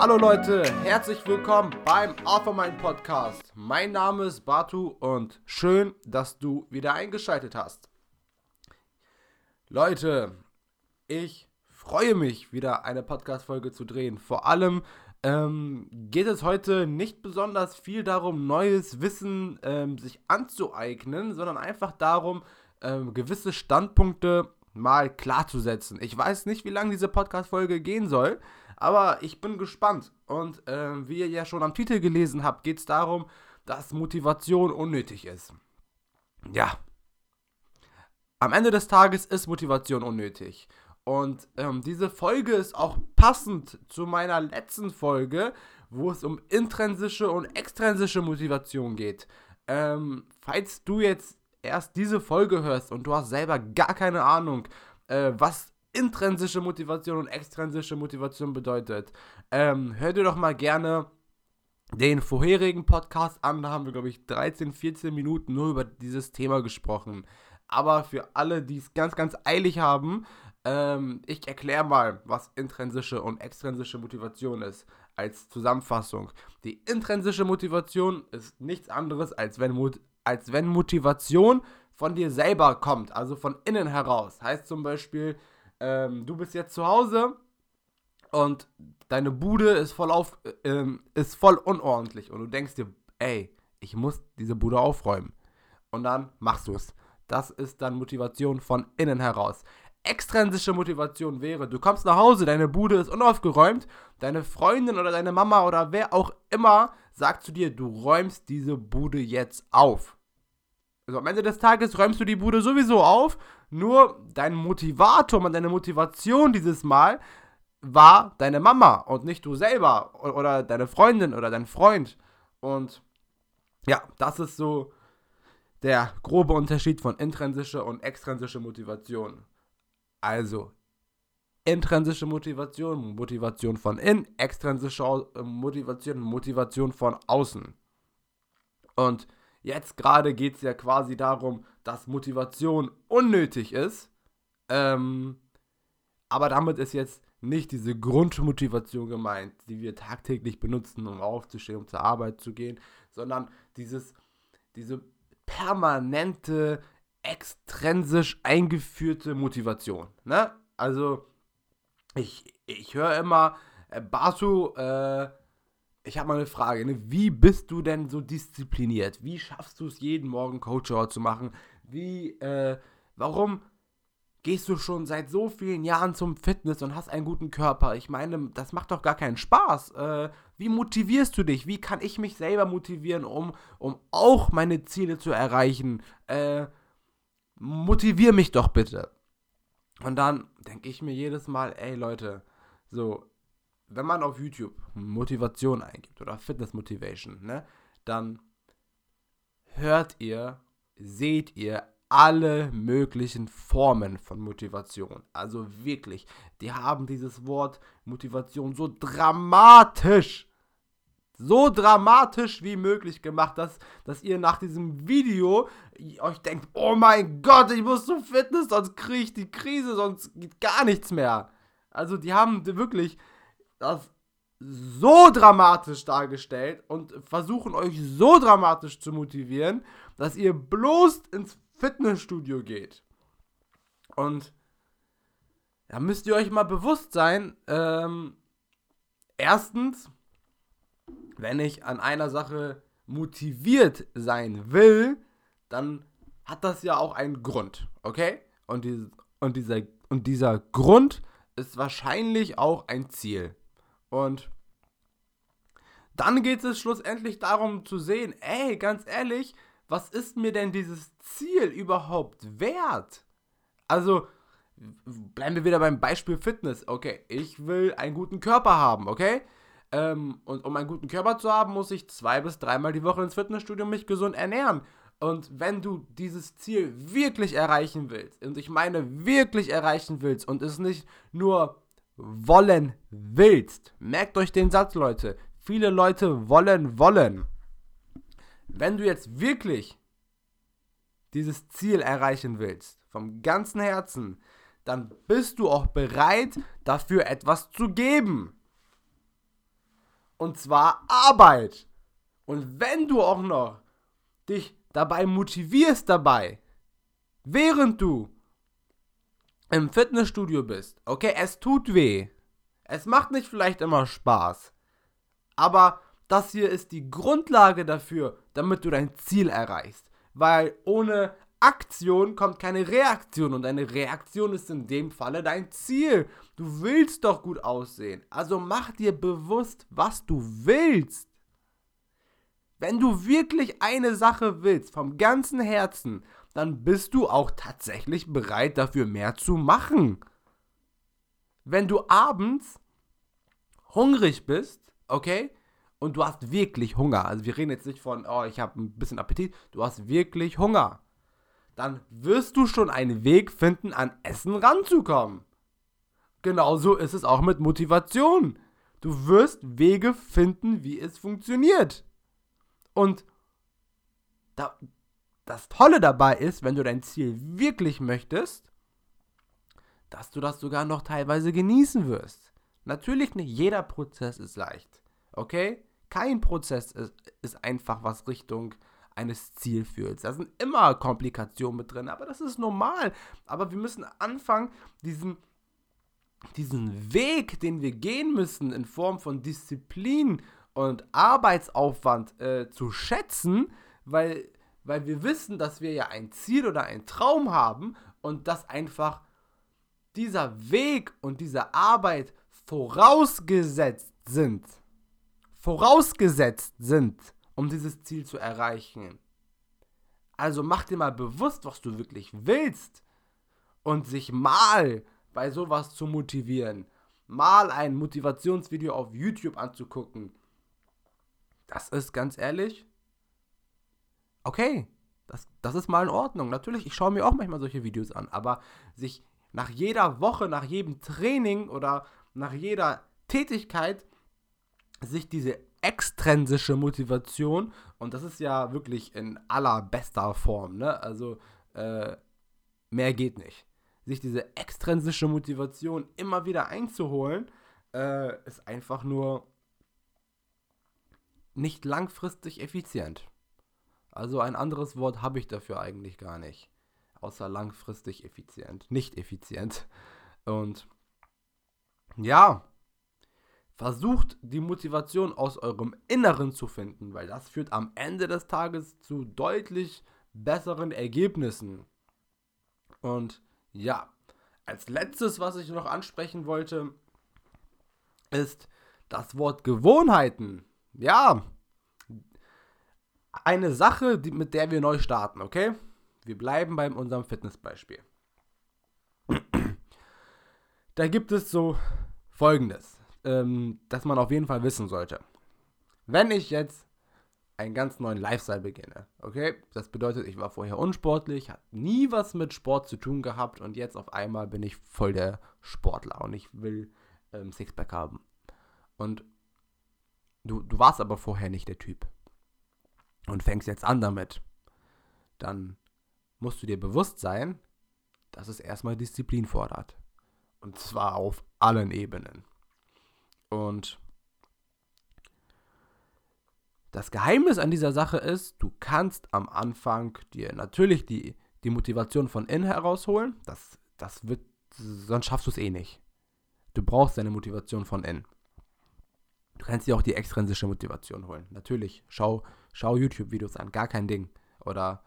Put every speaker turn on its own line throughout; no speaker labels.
Hallo Leute, herzlich willkommen beim Alpha Podcast. Mein Name ist Batu und schön, dass du wieder eingeschaltet hast. Leute, ich freue mich, wieder eine Podcast-Folge zu drehen. Vor allem ähm, geht es heute nicht besonders viel darum, neues Wissen ähm, sich anzueignen, sondern einfach darum, ähm, gewisse Standpunkte mal klarzusetzen. Ich weiß nicht, wie lange diese Podcast-Folge gehen soll, aber ich bin gespannt. Und äh, wie ihr ja schon am Titel gelesen habt, geht es darum, dass Motivation unnötig ist. Ja. Am Ende des Tages ist Motivation unnötig. Und ähm, diese Folge ist auch passend zu meiner letzten Folge, wo es um intrinsische und extrinsische Motivation geht. Ähm, falls du jetzt erst diese Folge hörst und du hast selber gar keine Ahnung, äh, was intrinsische Motivation und extrinsische Motivation bedeutet, ähm, hör dir doch mal gerne den vorherigen Podcast an. Da haben wir, glaube ich, 13, 14 Minuten nur über dieses Thema gesprochen. Aber für alle, die es ganz, ganz eilig haben, ähm, ich erkläre mal, was intrinsische und extrinsische Motivation ist, als Zusammenfassung. Die intrinsische Motivation ist nichts anderes, als wenn, als wenn Motivation von dir selber kommt, also von innen heraus. Heißt zum Beispiel, ähm, du bist jetzt zu Hause und deine Bude ist voll, auf, äh, ist voll unordentlich und du denkst dir, ey, ich muss diese Bude aufräumen. Und dann machst du es. Das ist dann Motivation von innen heraus. Extrinsische Motivation wäre, du kommst nach Hause, deine Bude ist unaufgeräumt, deine Freundin oder deine Mama oder wer auch immer sagt zu dir, du räumst diese Bude jetzt auf. Also am Ende des Tages räumst du die Bude sowieso auf, nur dein Motivator und deine Motivation dieses Mal war deine Mama und nicht du selber oder deine Freundin oder dein Freund. Und ja, das ist so der grobe Unterschied von intrinsischer und extrinsischer Motivation. Also, intrinsische Motivation, Motivation von innen, extrinsische Motivation, Motivation von außen. Und Jetzt gerade geht es ja quasi darum, dass Motivation unnötig ist. Ähm, aber damit ist jetzt nicht diese Grundmotivation gemeint, die wir tagtäglich benutzen, um aufzustehen, um zur Arbeit zu gehen, sondern dieses, diese permanente, extrinsisch eingeführte Motivation. Ne? Also, ich, ich höre immer, äh, Basu, äh, ich habe mal eine Frage. Ne? Wie bist du denn so diszipliniert? Wie schaffst du es, jeden Morgen Coach zu machen? Wie, äh, warum gehst du schon seit so vielen Jahren zum Fitness und hast einen guten Körper? Ich meine, das macht doch gar keinen Spaß. Äh, wie motivierst du dich? Wie kann ich mich selber motivieren, um, um auch meine Ziele zu erreichen? Äh, motivier mich doch bitte. Und dann denke ich mir jedes Mal, ey Leute, so, wenn man auf YouTube Motivation eingibt oder Fitness Motivation, ne, dann hört ihr, seht ihr alle möglichen Formen von Motivation. Also wirklich, die haben dieses Wort Motivation so dramatisch, so dramatisch wie möglich gemacht, dass, dass ihr nach diesem Video euch denkt, oh mein Gott, ich muss zum Fitness, sonst kriege ich die Krise, sonst geht gar nichts mehr. Also die haben wirklich das so dramatisch dargestellt und versuchen euch so dramatisch zu motivieren, dass ihr bloß ins Fitnessstudio geht. Und da müsst ihr euch mal bewusst sein, ähm, erstens, wenn ich an einer Sache motiviert sein will, dann hat das ja auch einen Grund, okay? Und, die, und, dieser, und dieser Grund ist wahrscheinlich auch ein Ziel. Und dann geht es schlussendlich darum zu sehen, ey, ganz ehrlich, was ist mir denn dieses Ziel überhaupt wert? Also, bleiben wir wieder beim Beispiel Fitness. Okay, ich will einen guten Körper haben, okay? Ähm, und um einen guten Körper zu haben, muss ich zwei bis dreimal die Woche ins Fitnessstudio mich gesund ernähren. Und wenn du dieses Ziel wirklich erreichen willst, und ich meine wirklich erreichen willst und es nicht nur wollen willst. Merkt euch den Satz, Leute. Viele Leute wollen wollen. Wenn du jetzt wirklich dieses Ziel erreichen willst, vom ganzen Herzen, dann bist du auch bereit, dafür etwas zu geben. Und zwar Arbeit. Und wenn du auch noch dich dabei motivierst dabei, während du im Fitnessstudio bist, okay, es tut weh. Es macht nicht vielleicht immer Spaß. Aber das hier ist die Grundlage dafür, damit du dein Ziel erreichst. Weil ohne Aktion kommt keine Reaktion und eine Reaktion ist in dem Falle dein Ziel. Du willst doch gut aussehen. Also mach dir bewusst, was du willst. Wenn du wirklich eine Sache willst, vom ganzen Herzen, dann bist du auch tatsächlich bereit dafür mehr zu machen. Wenn du abends hungrig bist, okay, und du hast wirklich Hunger, also wir reden jetzt nicht von, oh, ich habe ein bisschen Appetit, du hast wirklich Hunger, dann wirst du schon einen Weg finden, an Essen ranzukommen. Genauso ist es auch mit Motivation. Du wirst Wege finden, wie es funktioniert. Und da, das Tolle dabei ist, wenn du dein Ziel wirklich möchtest, dass du das sogar noch teilweise genießen wirst. Natürlich nicht jeder Prozess ist leicht. Okay? Kein Prozess ist, ist einfach was Richtung eines Ziels führt. Da sind immer Komplikationen mit drin, aber das ist normal. Aber wir müssen anfangen, diesen, diesen Weg, den wir gehen müssen in Form von Disziplin und Arbeitsaufwand äh, zu schätzen, weil, weil wir wissen, dass wir ja ein Ziel oder einen Traum haben und dass einfach dieser Weg und diese Arbeit vorausgesetzt sind. Vorausgesetzt sind, um dieses Ziel zu erreichen. Also mach dir mal bewusst, was du wirklich willst und sich mal bei sowas zu motivieren, mal ein Motivationsvideo auf YouTube anzugucken, das ist ganz ehrlich, okay, das, das ist mal in Ordnung. Natürlich, ich schaue mir auch manchmal solche Videos an, aber sich nach jeder Woche, nach jedem Training oder nach jeder Tätigkeit sich diese extrinsische Motivation, und das ist ja wirklich in allerbester Form, ne? Also äh, mehr geht nicht. Sich diese extrinsische Motivation immer wieder einzuholen, äh, ist einfach nur nicht langfristig effizient. Also ein anderes Wort habe ich dafür eigentlich gar nicht. Außer langfristig effizient. Nicht effizient. Und ja, versucht die Motivation aus eurem Inneren zu finden, weil das führt am Ende des Tages zu deutlich besseren Ergebnissen. Und ja, als letztes, was ich noch ansprechen wollte, ist das Wort Gewohnheiten ja, eine Sache, die, mit der wir neu starten, okay? Wir bleiben bei unserem Fitnessbeispiel. Da gibt es so folgendes, ähm, das man auf jeden Fall wissen sollte. Wenn ich jetzt einen ganz neuen Lifestyle beginne, okay? Das bedeutet, ich war vorher unsportlich, habe nie was mit Sport zu tun gehabt und jetzt auf einmal bin ich voll der Sportler und ich will ähm, Sixpack haben. Und Du, du warst aber vorher nicht der Typ. Und fängst jetzt an damit. Dann musst du dir bewusst sein, dass es erstmal Disziplin fordert. Und zwar auf allen Ebenen. Und das Geheimnis an dieser Sache ist, du kannst am Anfang dir natürlich die, die Motivation von innen herausholen. Das, das wird, sonst schaffst du es eh nicht. Du brauchst deine Motivation von innen. Du kannst dir auch die extrinsische Motivation holen. Natürlich, schau, schau YouTube-Videos an, gar kein Ding. Oder,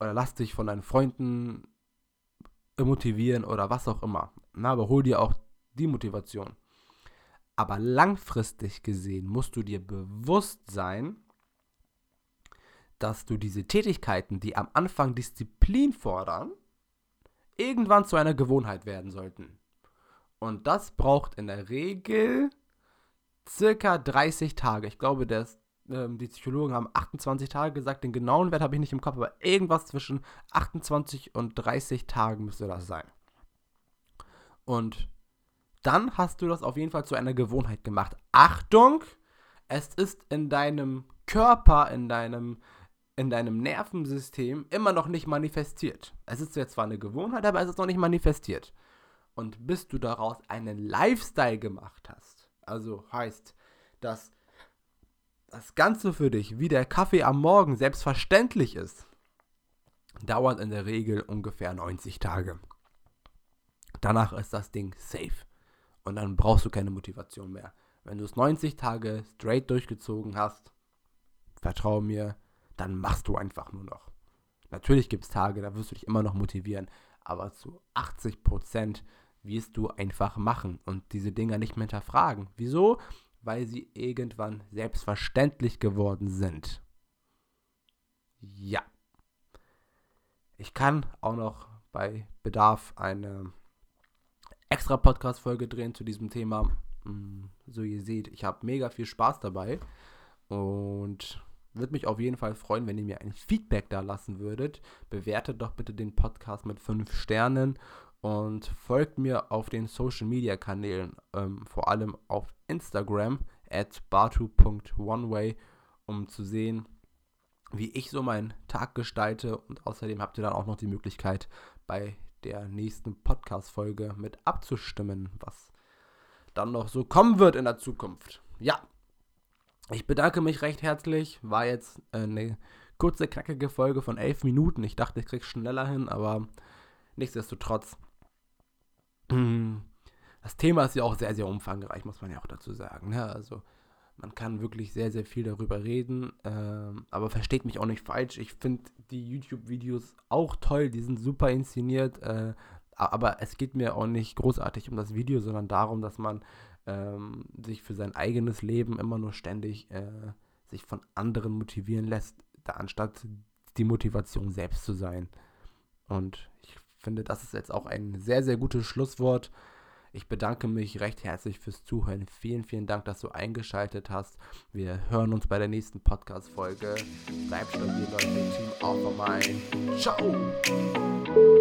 oder lass dich von deinen Freunden motivieren oder was auch immer. Na, aber hol dir auch die Motivation. Aber langfristig gesehen musst du dir bewusst sein, dass du diese Tätigkeiten, die am Anfang Disziplin fordern, irgendwann zu einer Gewohnheit werden sollten. Und das braucht in der Regel circa 30 Tage. Ich glaube, das, ähm, die Psychologen haben 28 Tage gesagt. Den genauen Wert habe ich nicht im Kopf, aber irgendwas zwischen 28 und 30 Tagen müsste das sein. Und dann hast du das auf jeden Fall zu einer Gewohnheit gemacht. Achtung, es ist in deinem Körper, in deinem, in deinem Nervensystem immer noch nicht manifestiert. Es ist jetzt zwar eine Gewohnheit, aber es ist noch nicht manifestiert. Und bis du daraus einen Lifestyle gemacht hast, also heißt, dass das Ganze für dich, wie der Kaffee am Morgen selbstverständlich ist, dauert in der Regel ungefähr 90 Tage. Danach ist das Ding safe. Und dann brauchst du keine Motivation mehr. Wenn du es 90 Tage straight durchgezogen hast, vertraue mir, dann machst du einfach nur noch. Natürlich gibt es Tage, da wirst du dich immer noch motivieren, aber zu 80 Prozent wirst du einfach machen und diese Dinger nicht mehr hinterfragen. Wieso? Weil sie irgendwann selbstverständlich geworden sind. Ja. Ich kann auch noch bei Bedarf eine extra Podcast-Folge drehen zu diesem Thema. Mm, so ihr seht, ich habe mega viel Spaß dabei und würde mich auf jeden Fall freuen, wenn ihr mir ein Feedback da lassen würdet. Bewertet doch bitte den Podcast mit 5 Sternen und folgt mir auf den Social Media Kanälen, ähm, vor allem auf Instagram at batu.oneway, um zu sehen, wie ich so meinen Tag gestalte. Und außerdem habt ihr dann auch noch die Möglichkeit, bei der nächsten Podcast-Folge mit abzustimmen, was dann noch so kommen wird in der Zukunft. Ja, ich bedanke mich recht herzlich. War jetzt eine kurze, knackige Folge von elf Minuten. Ich dachte, ich krieg's schneller hin, aber nichtsdestotrotz. Das Thema ist ja auch sehr, sehr umfangreich, muss man ja auch dazu sagen. Ne? also man kann wirklich sehr, sehr viel darüber reden, ähm, aber versteht mich auch nicht falsch. Ich finde die YouTube-Videos auch toll, die sind super inszeniert, äh, aber es geht mir auch nicht großartig um das Video, sondern darum, dass man ähm, sich für sein eigenes Leben immer nur ständig äh, sich von anderen motivieren lässt, da, anstatt die Motivation selbst zu sein. Und ich finde, das ist jetzt auch ein sehr, sehr gutes Schlusswort. Ich bedanke mich recht herzlich fürs Zuhören. Vielen, vielen Dank, dass du eingeschaltet hast. Wir hören uns bei der nächsten Podcast-Folge. Bleibt stabil, Leute. Team Alpha Mind. Ciao!